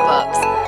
Books.